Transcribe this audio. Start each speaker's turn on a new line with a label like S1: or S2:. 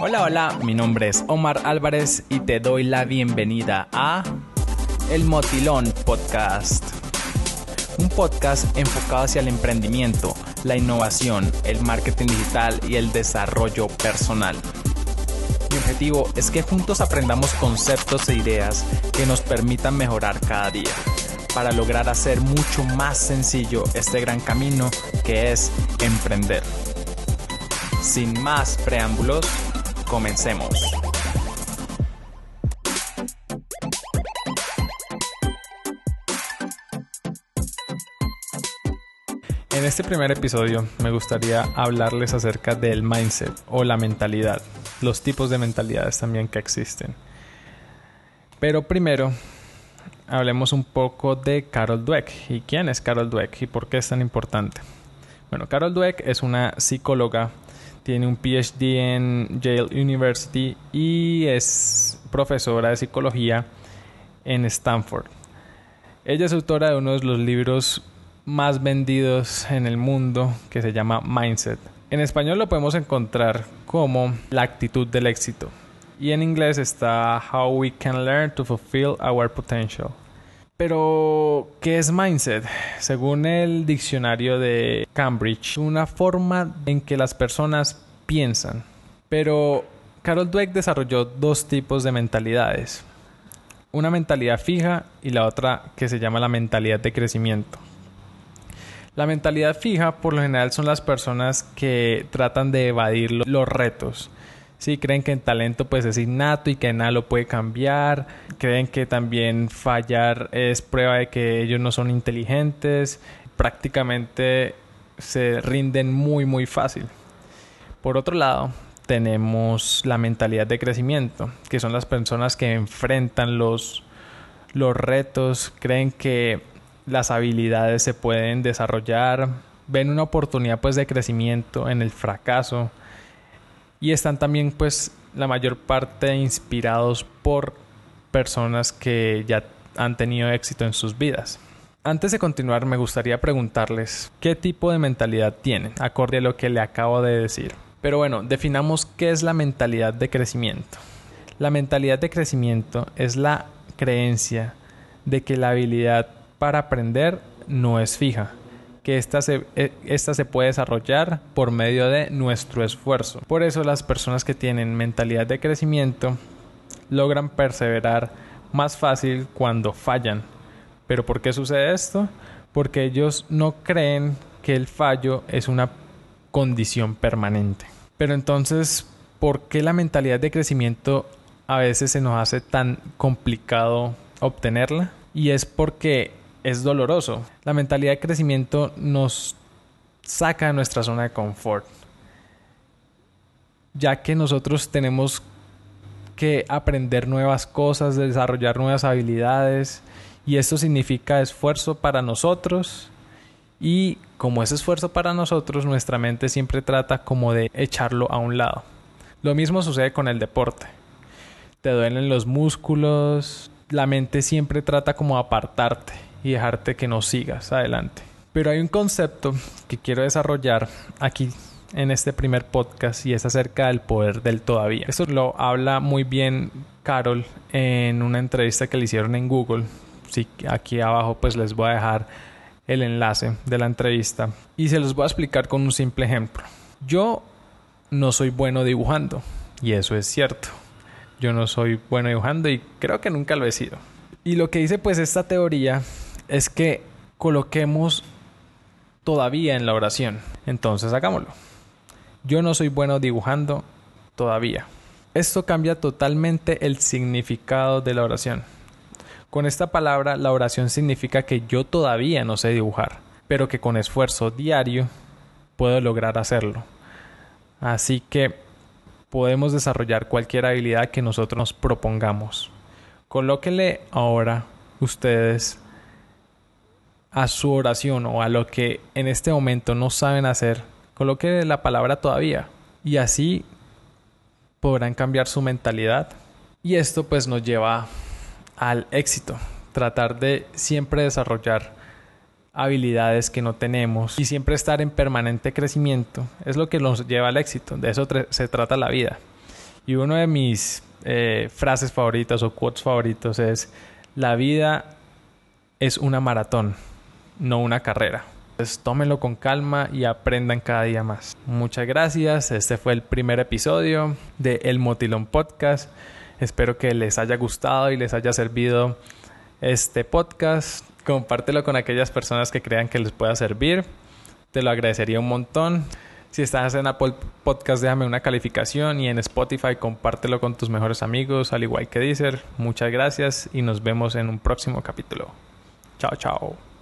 S1: Hola, hola, mi nombre es Omar Álvarez y te doy la bienvenida a El Motilón Podcast. Un podcast enfocado hacia el emprendimiento, la innovación, el marketing digital y el desarrollo personal. Mi objetivo es que juntos aprendamos conceptos e ideas que nos permitan mejorar cada día para lograr hacer mucho más sencillo este gran camino que es emprender. Sin más preámbulos, comencemos. En este primer episodio me gustaría hablarles acerca del mindset o la mentalidad, los tipos de mentalidades también que existen. Pero primero hablemos un poco de Carol Dweck. ¿Y quién es Carol Dweck y por qué es tan importante? Bueno, Carol Dweck es una psicóloga, tiene un PhD en Yale University y es profesora de psicología en Stanford. Ella es autora de uno de los libros más vendidos en el mundo que se llama Mindset. En español lo podemos encontrar como La actitud del éxito y en inglés está How We Can Learn to Fulfill Our Potential. Pero, ¿qué es mindset? Según el diccionario de Cambridge, una forma en que las personas piensan. Pero Carol Dweck desarrolló dos tipos de mentalidades. Una mentalidad fija y la otra que se llama la mentalidad de crecimiento. La mentalidad fija por lo general son las personas que tratan de evadir los retos Sí, creen que el talento pues es innato y que nada lo puede cambiar. Creen que también fallar es prueba de que ellos no son inteligentes. Prácticamente se rinden muy muy fácil. Por otro lado, tenemos la mentalidad de crecimiento, que son las personas que enfrentan los, los retos, creen que las habilidades se pueden desarrollar, ven una oportunidad pues de crecimiento en el fracaso y están también pues la mayor parte inspirados por personas que ya han tenido éxito en sus vidas. Antes de continuar me gustaría preguntarles qué tipo de mentalidad tienen, acorde a lo que le acabo de decir. Pero bueno, definamos qué es la mentalidad de crecimiento. La mentalidad de crecimiento es la creencia de que la habilidad para aprender no es fija, que esta se, eh, esta se puede desarrollar por medio de nuestro esfuerzo. Por eso las personas que tienen mentalidad de crecimiento logran perseverar más fácil cuando fallan. ¿Pero por qué sucede esto? Porque ellos no creen que el fallo es una condición permanente. Pero entonces, ¿por qué la mentalidad de crecimiento a veces se nos hace tan complicado obtenerla? Y es porque es doloroso. La mentalidad de crecimiento nos saca de nuestra zona de confort, ya que nosotros tenemos que aprender nuevas cosas, desarrollar nuevas habilidades y esto significa esfuerzo para nosotros y como es esfuerzo para nosotros, nuestra mente siempre trata como de echarlo a un lado. Lo mismo sucede con el deporte. Te duelen los músculos, la mente siempre trata como apartarte y dejarte que no sigas adelante. Pero hay un concepto que quiero desarrollar aquí en este primer podcast y es acerca del poder del todavía. Eso lo habla muy bien Carol en una entrevista que le hicieron en Google. Sí, aquí abajo pues les voy a dejar el enlace de la entrevista y se los voy a explicar con un simple ejemplo. Yo no soy bueno dibujando y eso es cierto. Yo no soy bueno dibujando y creo que nunca lo he sido. Y lo que dice pues esta teoría es que coloquemos todavía en la oración. Entonces hagámoslo. Yo no soy bueno dibujando todavía. Esto cambia totalmente el significado de la oración. Con esta palabra la oración significa que yo todavía no sé dibujar, pero que con esfuerzo diario puedo lograr hacerlo. Así que podemos desarrollar cualquier habilidad que nosotros nos propongamos. Colóquele ahora ustedes a su oración o a lo que en este momento no saben hacer, coloque la palabra todavía y así podrán cambiar su mentalidad. Y esto pues nos lleva al éxito, tratar de siempre desarrollar habilidades que no tenemos y siempre estar en permanente crecimiento es lo que nos lleva al éxito, de eso se trata la vida. Y uno de mis eh, frases favoritas o quotes favoritos es, la vida es una maratón, no una carrera. Entonces tómenlo con calma y aprendan cada día más. Muchas gracias. Este fue el primer episodio de El Motilón Podcast. Espero que les haya gustado y les haya servido este podcast. Compártelo con aquellas personas que crean que les pueda servir. Te lo agradecería un montón. Si estás en Apple Podcast, déjame una calificación y en Spotify compártelo con tus mejores amigos, al igual que Deezer. Muchas gracias y nos vemos en un próximo capítulo. Chao, chao.